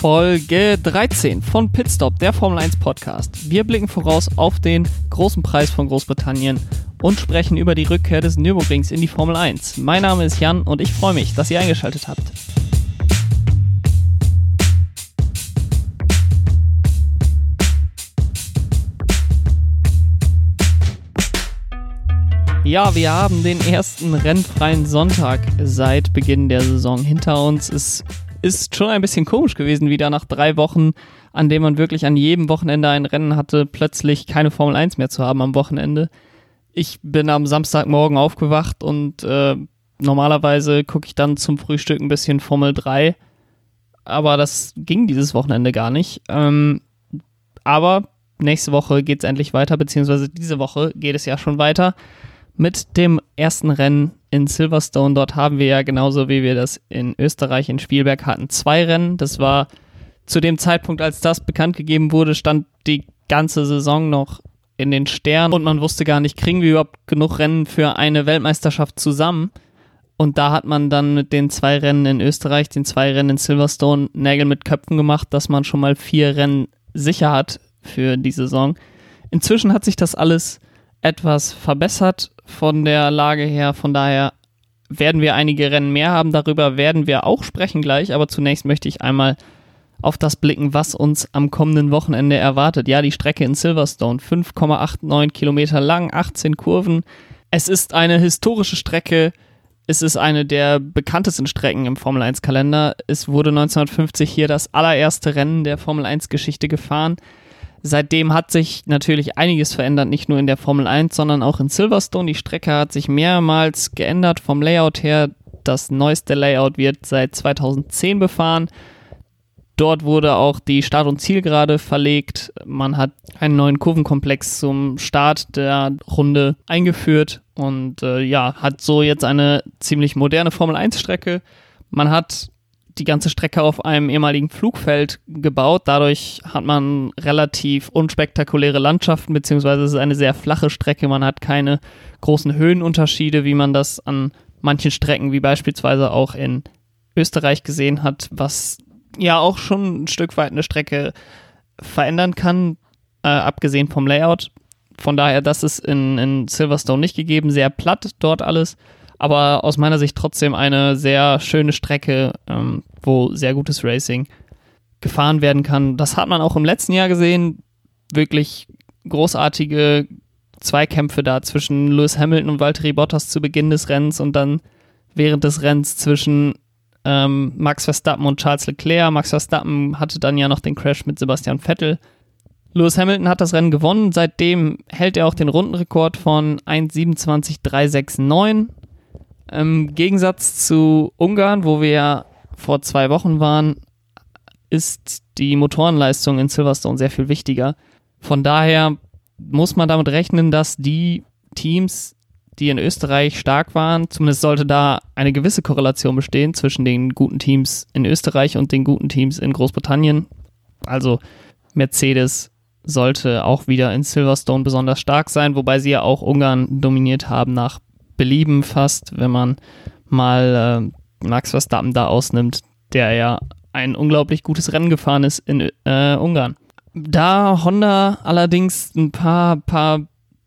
Folge 13 von Pitstop, der Formel 1 Podcast. Wir blicken voraus auf den großen Preis von Großbritannien und sprechen über die Rückkehr des Nürburgrings in die Formel 1. Mein Name ist Jan und ich freue mich, dass ihr eingeschaltet habt. Ja, wir haben den ersten rennfreien Sonntag seit Beginn der Saison hinter uns. Es ist schon ein bisschen komisch gewesen, wieder nach drei Wochen, an denen man wirklich an jedem Wochenende ein Rennen hatte, plötzlich keine Formel 1 mehr zu haben am Wochenende. Ich bin am Samstagmorgen aufgewacht und äh, normalerweise gucke ich dann zum Frühstück ein bisschen Formel 3, aber das ging dieses Wochenende gar nicht. Ähm, aber nächste Woche geht es endlich weiter, beziehungsweise diese Woche geht es ja schon weiter mit dem ersten Rennen in Silverstone. Dort haben wir ja genauso wie wir das in Österreich in Spielberg hatten, zwei Rennen. Das war zu dem Zeitpunkt, als das bekannt gegeben wurde, stand die ganze Saison noch in den Sternen und man wusste gar nicht, kriegen wir überhaupt genug Rennen für eine Weltmeisterschaft zusammen. Und da hat man dann mit den zwei Rennen in Österreich, den zwei Rennen in Silverstone Nägel mit Köpfen gemacht, dass man schon mal vier Rennen sicher hat für die Saison. Inzwischen hat sich das alles etwas verbessert von der Lage her. Von daher werden wir einige Rennen mehr haben. Darüber werden wir auch sprechen gleich. Aber zunächst möchte ich einmal auf das blicken, was uns am kommenden Wochenende erwartet. Ja, die Strecke in Silverstone, 5,89 Kilometer lang, 18 Kurven. Es ist eine historische Strecke. Es ist eine der bekanntesten Strecken im Formel 1 Kalender. Es wurde 1950 hier das allererste Rennen der Formel 1 Geschichte gefahren. Seitdem hat sich natürlich einiges verändert, nicht nur in der Formel 1, sondern auch in Silverstone. Die Strecke hat sich mehrmals geändert vom Layout her. Das neueste Layout wird seit 2010 befahren. Dort wurde auch die Start- und Zielgerade verlegt. Man hat einen neuen Kurvenkomplex zum Start der Runde eingeführt und äh, ja, hat so jetzt eine ziemlich moderne Formel 1-Strecke. Man hat die ganze Strecke auf einem ehemaligen Flugfeld gebaut. Dadurch hat man relativ unspektakuläre Landschaften, beziehungsweise es ist eine sehr flache Strecke. Man hat keine großen Höhenunterschiede, wie man das an manchen Strecken, wie beispielsweise auch in Österreich gesehen hat, was ja auch schon ein Stück weit eine Strecke verändern kann, äh, abgesehen vom Layout. Von daher, das ist in, in Silverstone nicht gegeben. Sehr platt dort alles aber aus meiner Sicht trotzdem eine sehr schöne Strecke, ähm, wo sehr gutes Racing gefahren werden kann. Das hat man auch im letzten Jahr gesehen. Wirklich großartige Zweikämpfe da zwischen Lewis Hamilton und Valtteri Bottas zu Beginn des Rennens und dann während des Rennens zwischen ähm, Max Verstappen und Charles Leclerc. Max Verstappen hatte dann ja noch den Crash mit Sebastian Vettel. Lewis Hamilton hat das Rennen gewonnen. Seitdem hält er auch den Rundenrekord von 1,27,369. Im Gegensatz zu Ungarn, wo wir ja vor zwei Wochen waren, ist die Motorenleistung in Silverstone sehr viel wichtiger. Von daher muss man damit rechnen, dass die Teams, die in Österreich stark waren, zumindest sollte da eine gewisse Korrelation bestehen zwischen den guten Teams in Österreich und den guten Teams in Großbritannien. Also Mercedes sollte auch wieder in Silverstone besonders stark sein, wobei sie ja auch Ungarn dominiert haben nach Belieben fast, wenn man mal äh, Max Verstappen da ausnimmt, der ja ein unglaublich gutes Rennen gefahren ist in äh, Ungarn. Da Honda allerdings ein paar, paar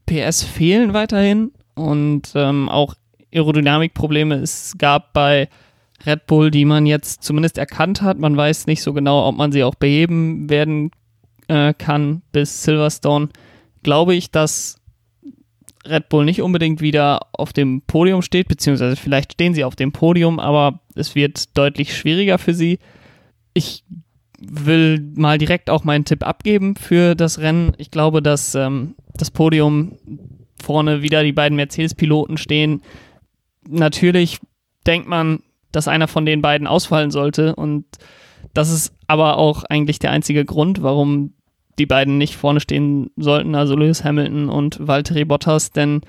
PS fehlen weiterhin und ähm, auch Aerodynamikprobleme es gab bei Red Bull, die man jetzt zumindest erkannt hat. Man weiß nicht so genau, ob man sie auch beheben werden äh, kann bis Silverstone. Glaube ich, dass Red Bull nicht unbedingt wieder auf dem Podium steht, beziehungsweise vielleicht stehen sie auf dem Podium, aber es wird deutlich schwieriger für sie. Ich will mal direkt auch meinen Tipp abgeben für das Rennen. Ich glaube, dass ähm, das Podium vorne wieder die beiden Mercedes-Piloten stehen. Natürlich denkt man, dass einer von den beiden ausfallen sollte und das ist aber auch eigentlich der einzige Grund, warum die beiden nicht vorne stehen sollten, also Lewis Hamilton und Valtteri Bottas, denn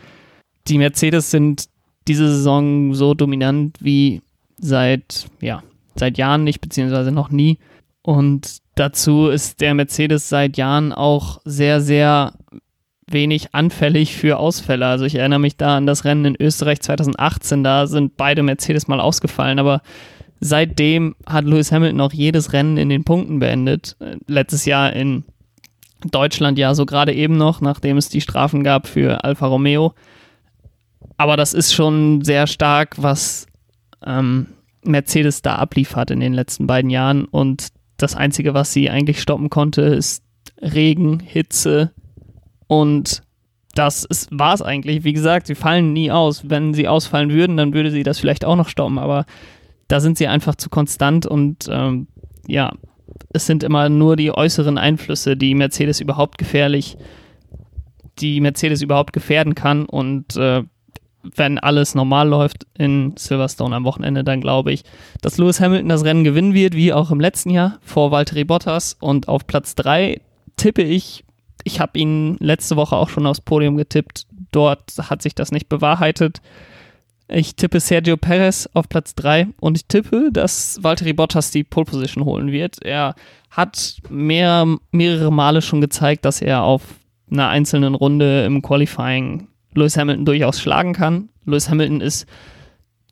die Mercedes sind diese Saison so dominant wie seit, ja, seit Jahren nicht, beziehungsweise noch nie. Und dazu ist der Mercedes seit Jahren auch sehr, sehr wenig anfällig für Ausfälle. Also ich erinnere mich da an das Rennen in Österreich 2018, da sind beide Mercedes mal ausgefallen, aber seitdem hat Lewis Hamilton auch jedes Rennen in den Punkten beendet. Letztes Jahr in Deutschland ja so gerade eben noch, nachdem es die Strafen gab für Alfa Romeo. Aber das ist schon sehr stark, was ähm, Mercedes da abliefert in den letzten beiden Jahren. Und das Einzige, was sie eigentlich stoppen konnte, ist Regen, Hitze und das war es eigentlich. Wie gesagt, sie fallen nie aus. Wenn sie ausfallen würden, dann würde sie das vielleicht auch noch stoppen, aber da sind sie einfach zu konstant und ähm, ja, es sind immer nur die äußeren Einflüsse, die Mercedes überhaupt gefährlich, die Mercedes überhaupt gefährden kann und äh, wenn alles normal läuft in Silverstone am Wochenende, dann glaube ich, dass Lewis Hamilton das Rennen gewinnen wird, wie auch im letzten Jahr vor Valtteri Bottas und auf Platz 3 tippe ich ich habe ihn letzte Woche auch schon aufs Podium getippt. Dort hat sich das nicht bewahrheitet. Ich tippe Sergio Perez auf Platz 3 und ich tippe, dass Valtteri Bottas die Pole Position holen wird. Er hat mehr, mehrere Male schon gezeigt, dass er auf einer einzelnen Runde im Qualifying Lewis Hamilton durchaus schlagen kann. Lewis Hamilton ist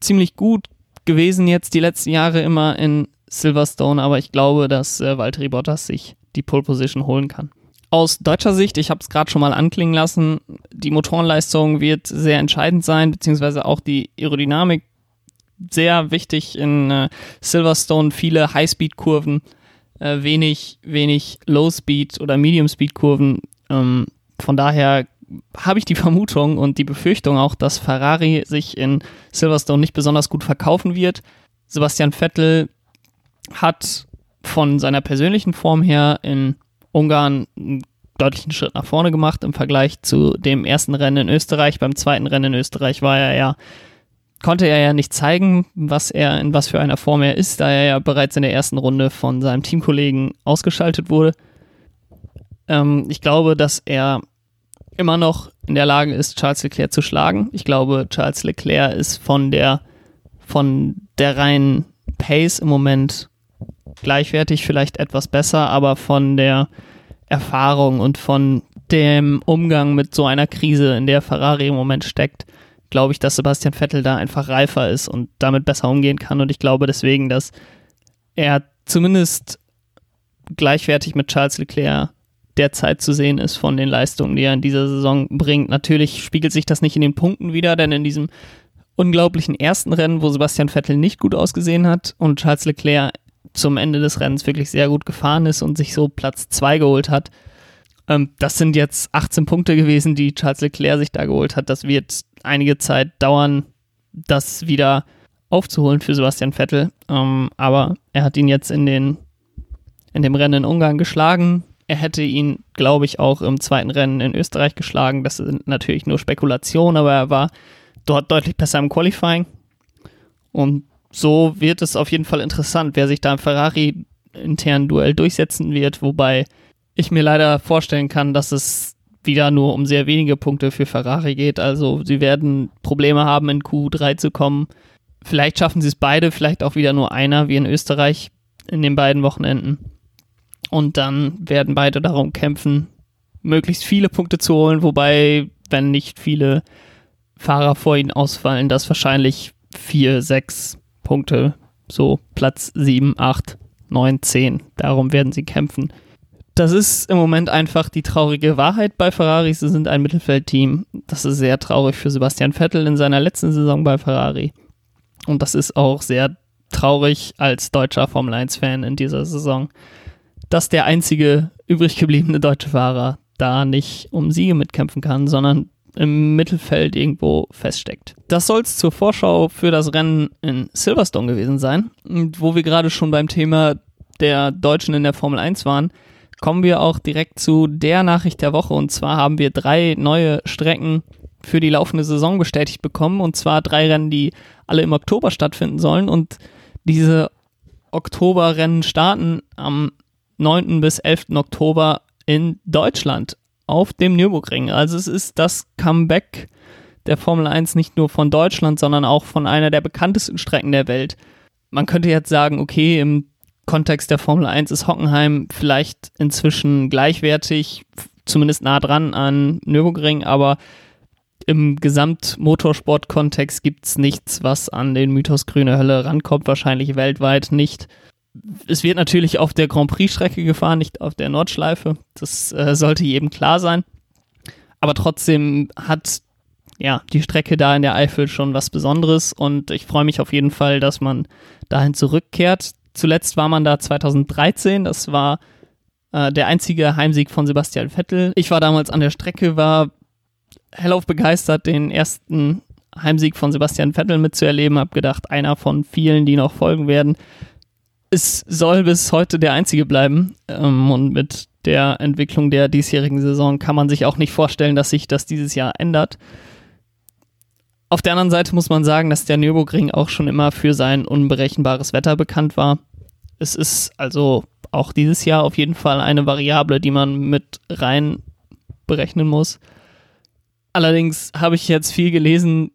ziemlich gut gewesen jetzt die letzten Jahre immer in Silverstone, aber ich glaube, dass äh, Valtteri Bottas sich die Pole Position holen kann. Aus deutscher Sicht, ich habe es gerade schon mal anklingen lassen, die Motorenleistung wird sehr entscheidend sein, beziehungsweise auch die Aerodynamik sehr wichtig in äh, Silverstone, viele High-Speed-Kurven, äh, wenig, wenig Low-Speed- oder Medium-Speed-Kurven. Ähm, von daher habe ich die Vermutung und die Befürchtung auch, dass Ferrari sich in Silverstone nicht besonders gut verkaufen wird. Sebastian Vettel hat von seiner persönlichen Form her in Ungarn einen deutlichen Schritt nach vorne gemacht im Vergleich zu dem ersten Rennen in Österreich. Beim zweiten Rennen in Österreich war er ja, konnte er ja nicht zeigen, was er, in was für einer Form er ist, da er ja bereits in der ersten Runde von seinem Teamkollegen ausgeschaltet wurde. Ähm, ich glaube, dass er immer noch in der Lage ist, Charles Leclerc zu schlagen. Ich glaube, Charles Leclerc ist von der, von der reinen Pace im Moment gleichwertig, vielleicht etwas besser, aber von der Erfahrung und von dem Umgang mit so einer Krise, in der Ferrari im Moment steckt, glaube ich, dass Sebastian Vettel da einfach reifer ist und damit besser umgehen kann. Und ich glaube deswegen, dass er zumindest gleichwertig mit Charles Leclerc derzeit zu sehen ist von den Leistungen, die er in dieser Saison bringt. Natürlich spiegelt sich das nicht in den Punkten wieder, denn in diesem unglaublichen ersten Rennen, wo Sebastian Vettel nicht gut ausgesehen hat und Charles Leclerc zum Ende des Rennens wirklich sehr gut gefahren ist und sich so Platz 2 geholt hat. Ähm, das sind jetzt 18 Punkte gewesen, die Charles Leclerc sich da geholt hat. Das wird einige Zeit dauern, das wieder aufzuholen für Sebastian Vettel. Ähm, aber er hat ihn jetzt in, den, in dem Rennen in Ungarn geschlagen. Er hätte ihn, glaube ich, auch im zweiten Rennen in Österreich geschlagen. Das sind natürlich nur Spekulationen, aber er war dort deutlich besser im Qualifying. Und so wird es auf jeden Fall interessant, wer sich da im Ferrari internen Duell durchsetzen wird, wobei ich mir leider vorstellen kann, dass es wieder nur um sehr wenige Punkte für Ferrari geht. Also sie werden Probleme haben, in Q3 zu kommen. Vielleicht schaffen sie es beide, vielleicht auch wieder nur einer, wie in Österreich in den beiden Wochenenden. Und dann werden beide darum kämpfen, möglichst viele Punkte zu holen, wobei, wenn nicht viele Fahrer vor ihnen ausfallen, das wahrscheinlich vier, sechs Punkte, so Platz 7, 8, 9, 10. Darum werden sie kämpfen. Das ist im Moment einfach die traurige Wahrheit bei Ferrari. Sie sind ein Mittelfeldteam. Das ist sehr traurig für Sebastian Vettel in seiner letzten Saison bei Ferrari. Und das ist auch sehr traurig als deutscher Formel 1-Fan in dieser Saison, dass der einzige übrig gebliebene deutsche Fahrer da nicht um Siege mitkämpfen kann, sondern im Mittelfeld irgendwo feststeckt. Das soll es zur Vorschau für das Rennen in Silverstone gewesen sein. Und wo wir gerade schon beim Thema der Deutschen in der Formel 1 waren, kommen wir auch direkt zu der Nachricht der Woche. Und zwar haben wir drei neue Strecken für die laufende Saison bestätigt bekommen. Und zwar drei Rennen, die alle im Oktober stattfinden sollen. Und diese Oktoberrennen starten am 9. bis 11. Oktober in Deutschland auf dem Nürburgring. Also es ist das Comeback der Formel 1 nicht nur von Deutschland, sondern auch von einer der bekanntesten Strecken der Welt. Man könnte jetzt sagen, okay, im Kontext der Formel 1 ist Hockenheim vielleicht inzwischen gleichwertig, zumindest nah dran an Nürburgring, aber im Gesamtmotorsport-Kontext gibt es nichts, was an den Mythos Grüne Hölle rankommt, wahrscheinlich weltweit nicht. Es wird natürlich auf der Grand Prix-Strecke gefahren, nicht auf der Nordschleife. Das äh, sollte jedem klar sein. Aber trotzdem hat ja die Strecke da in der Eifel schon was Besonderes und ich freue mich auf jeden Fall, dass man dahin zurückkehrt. Zuletzt war man da 2013, das war äh, der einzige Heimsieg von Sebastian Vettel. Ich war damals an der Strecke, war hellauf begeistert, den ersten Heimsieg von Sebastian Vettel mitzuerleben, habe gedacht, einer von vielen, die noch folgen werden. Es soll bis heute der einzige bleiben ähm, und mit der Entwicklung der diesjährigen Saison kann man sich auch nicht vorstellen, dass sich das dieses Jahr ändert. Auf der anderen Seite muss man sagen, dass der Nürburgring auch schon immer für sein unberechenbares Wetter bekannt war. Es ist also auch dieses Jahr auf jeden Fall eine Variable, die man mit rein berechnen muss. Allerdings habe ich jetzt viel gelesen,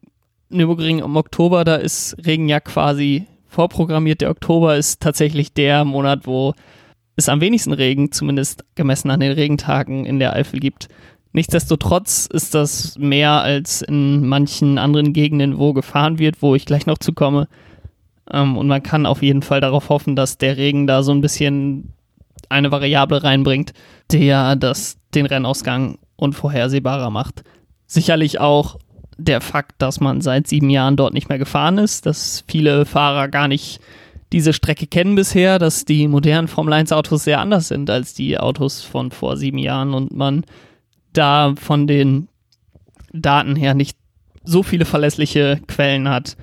Nürburgring im Oktober, da ist Regen ja quasi vorprogrammiert. Der Oktober ist tatsächlich der Monat, wo es am wenigsten Regen, zumindest gemessen an den Regentagen in der Eifel gibt. Nichtsdestotrotz ist das mehr als in manchen anderen Gegenden, wo gefahren wird, wo ich gleich noch zukomme. Ähm, und man kann auf jeden Fall darauf hoffen, dass der Regen da so ein bisschen eine Variable reinbringt, der das, den Rennausgang unvorhersehbarer macht. Sicherlich auch der Fakt, dass man seit sieben Jahren dort nicht mehr gefahren ist, dass viele Fahrer gar nicht diese Strecke kennen bisher, dass die modernen Formel 1 Autos sehr anders sind als die Autos von vor sieben Jahren und man da von den Daten her nicht so viele verlässliche Quellen hat,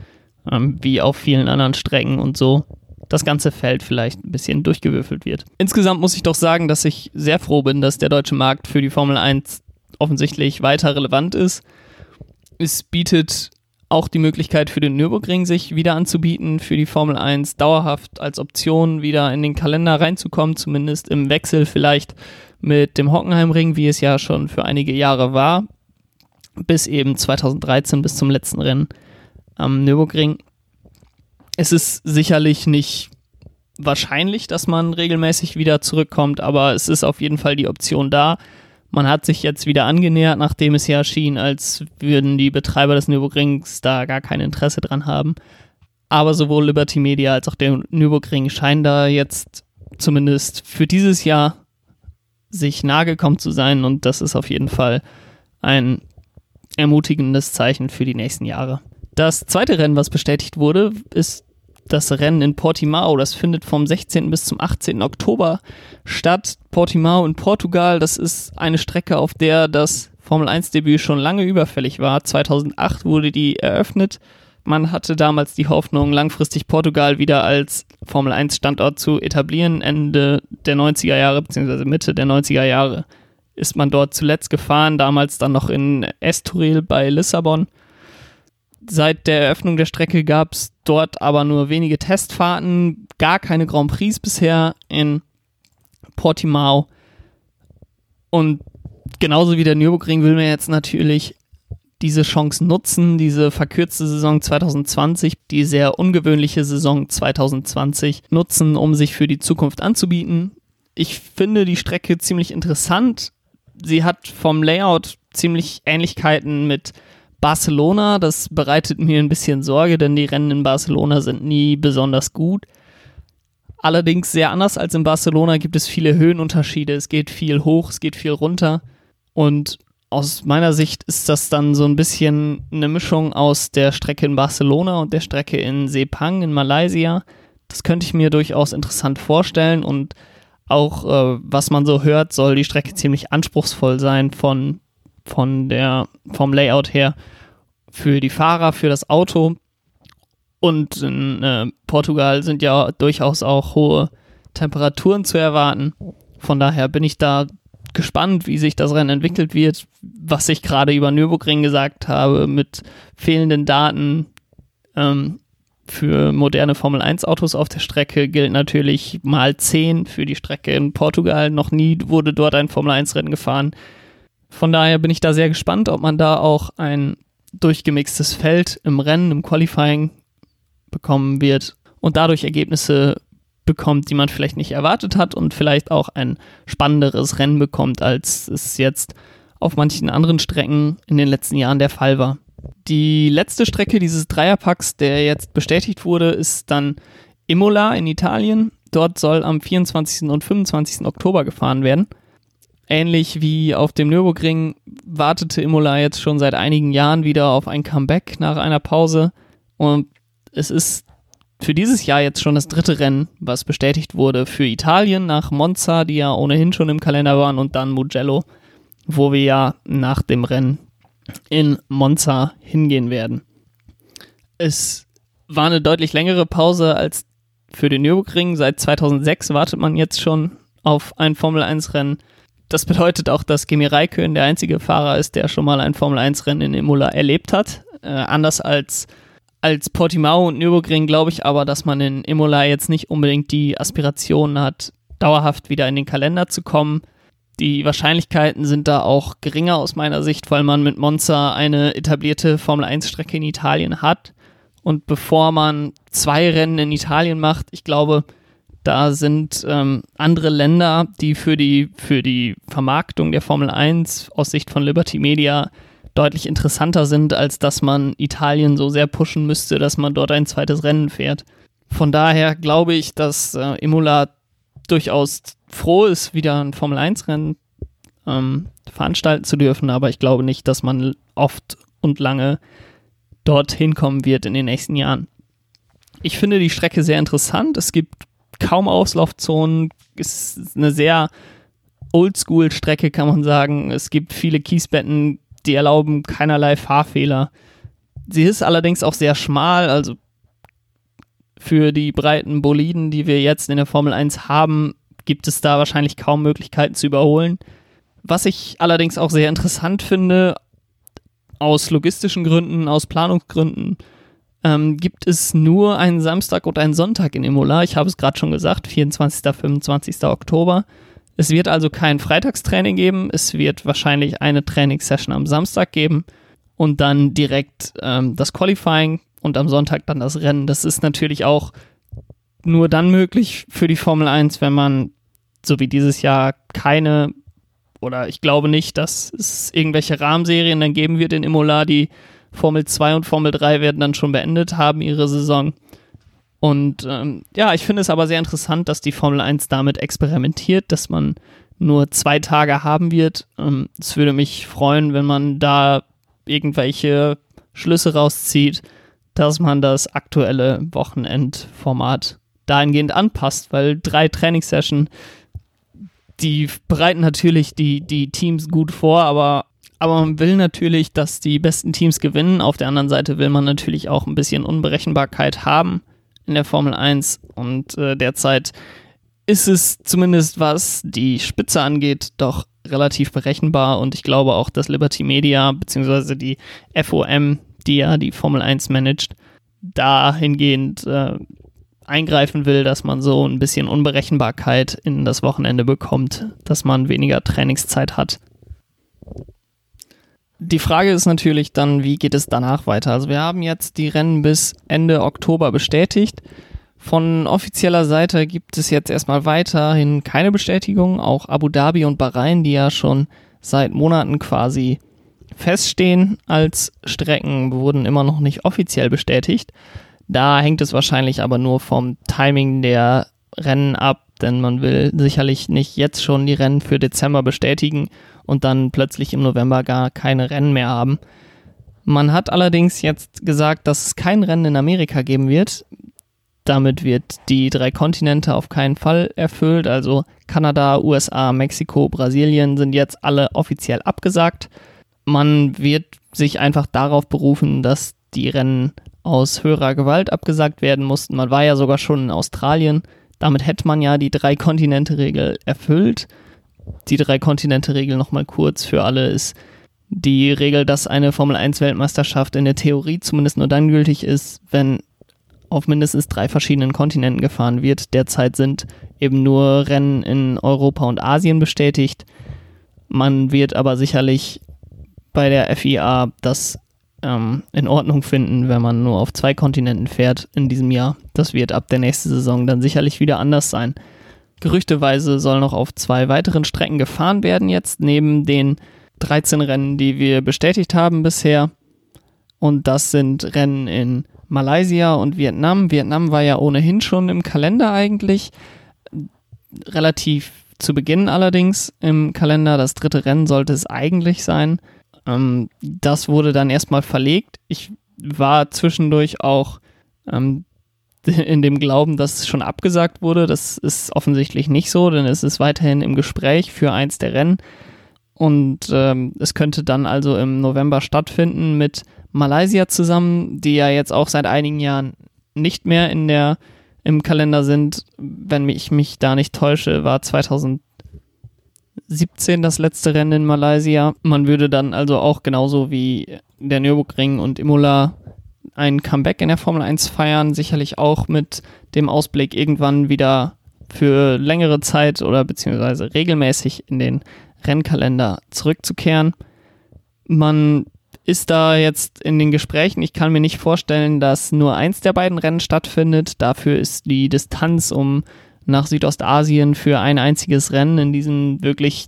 ähm, wie auf vielen anderen Strecken und so das ganze Feld vielleicht ein bisschen durchgewürfelt wird. Insgesamt muss ich doch sagen, dass ich sehr froh bin, dass der deutsche Markt für die Formel 1 offensichtlich weiter relevant ist. Es bietet auch die Möglichkeit für den Nürburgring sich wieder anzubieten, für die Formel 1 dauerhaft als Option wieder in den Kalender reinzukommen, zumindest im Wechsel vielleicht mit dem Hockenheimring, wie es ja schon für einige Jahre war, bis eben 2013 bis zum letzten Rennen am Nürburgring. Es ist sicherlich nicht wahrscheinlich, dass man regelmäßig wieder zurückkommt, aber es ist auf jeden Fall die Option da. Man hat sich jetzt wieder angenähert, nachdem es ja schien, als würden die Betreiber des Nürburgrings da gar kein Interesse dran haben. Aber sowohl Liberty Media als auch der Nürburgring scheinen da jetzt zumindest für dieses Jahr sich nahe gekommen zu sein und das ist auf jeden Fall ein ermutigendes Zeichen für die nächsten Jahre. Das zweite Rennen, was bestätigt wurde, ist das Rennen in Portimao. Das findet vom 16. bis zum 18. Oktober statt. Portimao in Portugal, das ist eine Strecke, auf der das Formel 1 Debüt schon lange überfällig war. 2008 wurde die eröffnet. Man hatte damals die Hoffnung, langfristig Portugal wieder als Formel 1 Standort zu etablieren. Ende der 90er Jahre, beziehungsweise Mitte der 90er Jahre ist man dort zuletzt gefahren, damals dann noch in Estoril bei Lissabon. Seit der Eröffnung der Strecke gab es dort aber nur wenige Testfahrten, gar keine Grand Prix bisher in Portimao. Und genauso wie der Nürburgring will man jetzt natürlich diese Chance nutzen, diese verkürzte Saison 2020, die sehr ungewöhnliche Saison 2020 nutzen, um sich für die Zukunft anzubieten. Ich finde die Strecke ziemlich interessant. Sie hat vom Layout ziemlich Ähnlichkeiten mit Barcelona, das bereitet mir ein bisschen Sorge, denn die Rennen in Barcelona sind nie besonders gut. Allerdings sehr anders als in Barcelona gibt es viele Höhenunterschiede. Es geht viel hoch, es geht viel runter. Und aus meiner Sicht ist das dann so ein bisschen eine Mischung aus der Strecke in Barcelona und der Strecke in Sepang in Malaysia. Das könnte ich mir durchaus interessant vorstellen und auch äh, was man so hört, soll die Strecke ziemlich anspruchsvoll sein von von der, vom Layout her für die Fahrer, für das Auto. Und in äh, Portugal sind ja durchaus auch hohe Temperaturen zu erwarten. Von daher bin ich da gespannt, wie sich das Rennen entwickelt wird. Was ich gerade über Nürburgring gesagt habe, mit fehlenden Daten ähm, für moderne Formel 1 Autos auf der Strecke gilt natürlich mal 10 für die Strecke in Portugal. Noch nie wurde dort ein Formel 1 Rennen gefahren. Von daher bin ich da sehr gespannt, ob man da auch ein durchgemixtes Feld im Rennen, im Qualifying bekommen wird und dadurch Ergebnisse bekommt, die man vielleicht nicht erwartet hat und vielleicht auch ein spannenderes Rennen bekommt, als es jetzt auf manchen anderen Strecken in den letzten Jahren der Fall war. Die letzte Strecke dieses Dreierpacks, der jetzt bestätigt wurde, ist dann Imola in Italien. Dort soll am 24. und 25. Oktober gefahren werden. Ähnlich wie auf dem Nürburgring wartete Imola jetzt schon seit einigen Jahren wieder auf ein Comeback nach einer Pause. Und es ist für dieses Jahr jetzt schon das dritte Rennen, was bestätigt wurde für Italien nach Monza, die ja ohnehin schon im Kalender waren, und dann Mugello, wo wir ja nach dem Rennen in Monza hingehen werden. Es war eine deutlich längere Pause als für den Nürburgring. Seit 2006 wartet man jetzt schon auf ein Formel-1-Rennen. Das bedeutet auch, dass Kimi Räikkönen der einzige Fahrer ist, der schon mal ein Formel-1-Rennen in Imola erlebt hat. Äh, anders als als Portimao und Nürburgring glaube ich aber, dass man in Imola jetzt nicht unbedingt die Aspiration hat, dauerhaft wieder in den Kalender zu kommen. Die Wahrscheinlichkeiten sind da auch geringer aus meiner Sicht, weil man mit Monza eine etablierte Formel-1-Strecke in Italien hat. Und bevor man zwei Rennen in Italien macht, ich glaube, da sind ähm, andere Länder, die für die, für die Vermarktung der Formel 1 aus Sicht von Liberty Media deutlich interessanter sind, als dass man Italien so sehr pushen müsste, dass man dort ein zweites Rennen fährt. Von daher glaube ich, dass äh, Imola durchaus froh ist, wieder ein Formel 1-Rennen ähm, veranstalten zu dürfen, aber ich glaube nicht, dass man oft und lange dorthin kommen wird in den nächsten Jahren. Ich finde die Strecke sehr interessant. Es gibt kaum Auslaufzonen. Ist eine sehr Oldschool-Strecke, kann man sagen. Es gibt viele Kiesbetten, die erlauben keinerlei Fahrfehler. Sie ist allerdings auch sehr schmal, also für die breiten Boliden, die wir jetzt in der Formel 1 haben, gibt es da wahrscheinlich kaum Möglichkeiten zu überholen. Was ich allerdings auch sehr interessant finde, aus logistischen Gründen, aus Planungsgründen, ähm, gibt es nur einen Samstag und einen Sonntag in Imola. Ich habe es gerade schon gesagt, 24. 25. Oktober. Es wird also kein Freitagstraining geben, es wird wahrscheinlich eine Trainingssession am Samstag geben und dann direkt ähm, das Qualifying und am Sonntag dann das Rennen. Das ist natürlich auch nur dann möglich für die Formel 1, wenn man, so wie dieses Jahr, keine oder ich glaube nicht, dass es irgendwelche Rahmenserien dann geben wird in Imola. Die Formel 2 und Formel 3 werden dann schon beendet haben ihre Saison. Und ähm, ja, ich finde es aber sehr interessant, dass die Formel 1 damit experimentiert, dass man nur zwei Tage haben wird. Ähm, es würde mich freuen, wenn man da irgendwelche Schlüsse rauszieht, dass man das aktuelle Wochenendformat dahingehend anpasst, weil drei Trainingssessions, die bereiten natürlich die, die Teams gut vor, aber, aber man will natürlich, dass die besten Teams gewinnen. Auf der anderen Seite will man natürlich auch ein bisschen Unberechenbarkeit haben in der Formel 1 und äh, derzeit ist es zumindest was die Spitze angeht doch relativ berechenbar und ich glaube auch, dass Liberty Media bzw. die FOM, die ja die Formel 1 managt, dahingehend äh, eingreifen will, dass man so ein bisschen Unberechenbarkeit in das Wochenende bekommt, dass man weniger Trainingszeit hat die Frage ist natürlich dann, wie geht es danach weiter? Also wir haben jetzt die Rennen bis Ende Oktober bestätigt. Von offizieller Seite gibt es jetzt erstmal weiterhin keine Bestätigung. Auch Abu Dhabi und Bahrain, die ja schon seit Monaten quasi feststehen als Strecken, wurden immer noch nicht offiziell bestätigt. Da hängt es wahrscheinlich aber nur vom Timing der Rennen ab, denn man will sicherlich nicht jetzt schon die Rennen für Dezember bestätigen und dann plötzlich im November gar keine Rennen mehr haben. Man hat allerdings jetzt gesagt, dass es kein Rennen in Amerika geben wird. Damit wird die drei Kontinente auf keinen Fall erfüllt. Also Kanada, USA, Mexiko, Brasilien sind jetzt alle offiziell abgesagt. Man wird sich einfach darauf berufen, dass die Rennen aus höherer Gewalt abgesagt werden mussten. Man war ja sogar schon in Australien. Damit hätte man ja die drei Kontinente-Regel erfüllt die Drei-Kontinente-Regel nochmal kurz für alle ist die Regel, dass eine Formel-1-Weltmeisterschaft in der Theorie zumindest nur dann gültig ist, wenn auf mindestens drei verschiedenen Kontinenten gefahren wird. Derzeit sind eben nur Rennen in Europa und Asien bestätigt. Man wird aber sicherlich bei der FIA das ähm, in Ordnung finden, wenn man nur auf zwei Kontinenten fährt in diesem Jahr. Das wird ab der nächsten Saison dann sicherlich wieder anders sein. Gerüchteweise soll noch auf zwei weiteren Strecken gefahren werden jetzt, neben den 13 Rennen, die wir bestätigt haben bisher. Und das sind Rennen in Malaysia und Vietnam. Vietnam war ja ohnehin schon im Kalender eigentlich. Relativ zu Beginn allerdings im Kalender. Das dritte Rennen sollte es eigentlich sein. Ähm, das wurde dann erstmal verlegt. Ich war zwischendurch auch ähm, in dem Glauben, dass es schon abgesagt wurde. Das ist offensichtlich nicht so, denn es ist weiterhin im Gespräch für eins der Rennen. Und ähm, es könnte dann also im November stattfinden mit Malaysia zusammen, die ja jetzt auch seit einigen Jahren nicht mehr in der im Kalender sind. Wenn ich mich da nicht täusche, war 2017 das letzte Rennen in Malaysia. Man würde dann also auch genauso wie der Nürburgring und Imola ein Comeback in der Formel 1 feiern, sicherlich auch mit dem Ausblick irgendwann wieder für längere Zeit oder beziehungsweise regelmäßig in den Rennkalender zurückzukehren. Man ist da jetzt in den Gesprächen. Ich kann mir nicht vorstellen, dass nur eins der beiden Rennen stattfindet. Dafür ist die Distanz, um nach Südostasien für ein einziges Rennen in diesem wirklich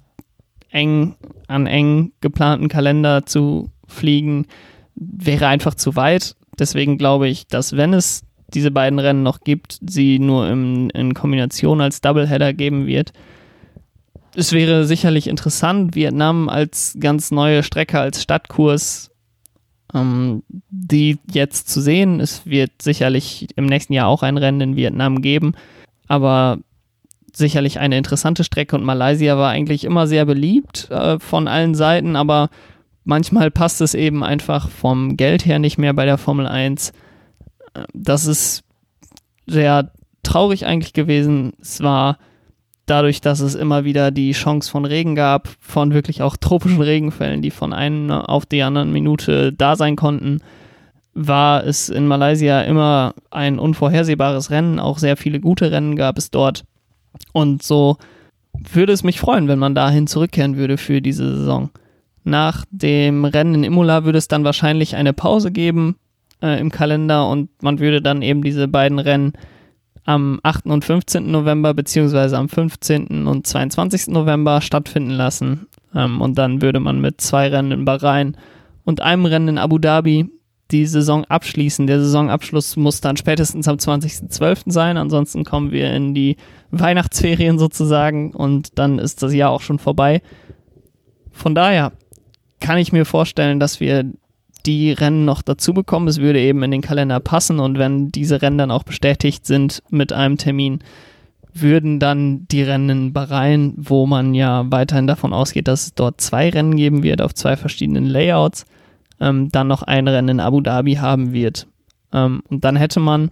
eng an eng geplanten Kalender zu fliegen, wäre einfach zu weit. Deswegen glaube ich, dass wenn es diese beiden Rennen noch gibt, sie nur im, in Kombination als Doubleheader geben wird. Es wäre sicherlich interessant, Vietnam als ganz neue Strecke, als Stadtkurs, ähm, die jetzt zu sehen. Es wird sicherlich im nächsten Jahr auch ein Rennen in Vietnam geben, aber sicherlich eine interessante Strecke und Malaysia war eigentlich immer sehr beliebt äh, von allen Seiten, aber manchmal passt es eben einfach vom Geld her nicht mehr bei der Formel 1. Das ist sehr traurig eigentlich gewesen. Es war dadurch, dass es immer wieder die Chance von Regen gab, von wirklich auch tropischen Regenfällen, die von einer auf die anderen Minute da sein konnten, war es in Malaysia immer ein unvorhersehbares Rennen. Auch sehr viele gute Rennen gab es dort. Und so würde es mich freuen, wenn man dahin zurückkehren würde für diese Saison. Nach dem Rennen in Imola würde es dann wahrscheinlich eine Pause geben äh, im Kalender und man würde dann eben diese beiden Rennen am 8. und 15. November beziehungsweise am 15. und 22. November stattfinden lassen. Ähm, und dann würde man mit zwei Rennen in Bahrain und einem Rennen in Abu Dhabi die Saison abschließen. Der Saisonabschluss muss dann spätestens am 20.12. sein, ansonsten kommen wir in die Weihnachtsferien sozusagen und dann ist das Jahr auch schon vorbei. Von daher kann ich mir vorstellen, dass wir die Rennen noch dazu bekommen. Es würde eben in den Kalender passen und wenn diese Rennen dann auch bestätigt sind mit einem Termin, würden dann die Rennen Bahrain, wo man ja weiterhin davon ausgeht, dass es dort zwei Rennen geben wird auf zwei verschiedenen Layouts, ähm, dann noch ein Rennen in Abu Dhabi haben wird. Ähm, und dann hätte man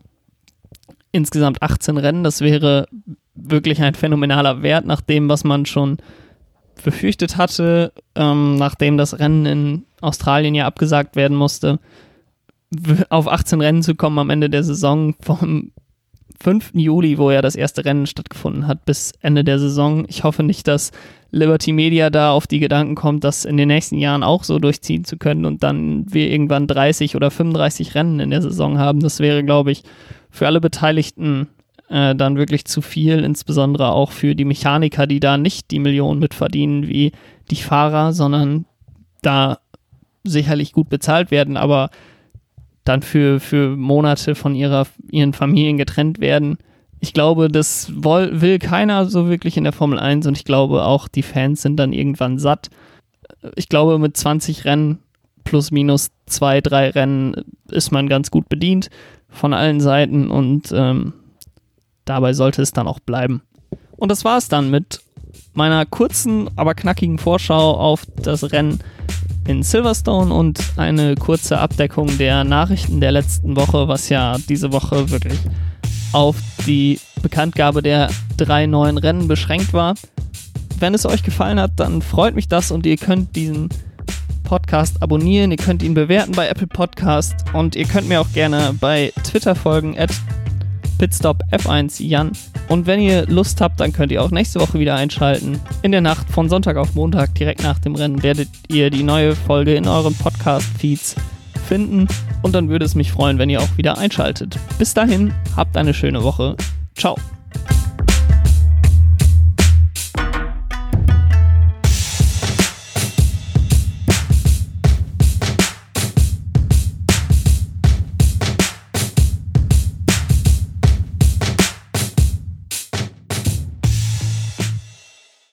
insgesamt 18 Rennen. Das wäre wirklich ein phänomenaler Wert nach dem, was man schon befürchtet hatte, ähm, nachdem das Rennen in Australien ja abgesagt werden musste, auf 18 Rennen zu kommen am Ende der Saison vom 5. Juli, wo ja das erste Rennen stattgefunden hat, bis Ende der Saison. Ich hoffe nicht, dass Liberty Media da auf die Gedanken kommt, das in den nächsten Jahren auch so durchziehen zu können und dann wir irgendwann 30 oder 35 Rennen in der Saison haben. Das wäre, glaube ich, für alle Beteiligten äh, dann wirklich zu viel, insbesondere auch für die Mechaniker, die da nicht die Millionen mitverdienen wie die Fahrer, sondern da sicherlich gut bezahlt werden, aber dann für, für Monate von ihrer, ihren Familien getrennt werden. Ich glaube, das will, will keiner so wirklich in der Formel 1 und ich glaube auch, die Fans sind dann irgendwann satt. Ich glaube, mit 20 Rennen plus minus zwei, drei Rennen ist man ganz gut bedient von allen Seiten und ähm, dabei sollte es dann auch bleiben. Und das war es dann mit meiner kurzen, aber knackigen Vorschau auf das Rennen in Silverstone und eine kurze Abdeckung der Nachrichten der letzten Woche, was ja diese Woche wirklich auf die Bekanntgabe der drei neuen Rennen beschränkt war. Wenn es euch gefallen hat, dann freut mich das und ihr könnt diesen Podcast abonnieren, ihr könnt ihn bewerten bei Apple Podcast und ihr könnt mir auch gerne bei Twitter folgen, at Pitstop F1 Jan. Und wenn ihr Lust habt, dann könnt ihr auch nächste Woche wieder einschalten. In der Nacht von Sonntag auf Montag, direkt nach dem Rennen, werdet ihr die neue Folge in euren Podcast-Feeds finden. Und dann würde es mich freuen, wenn ihr auch wieder einschaltet. Bis dahin, habt eine schöne Woche. Ciao.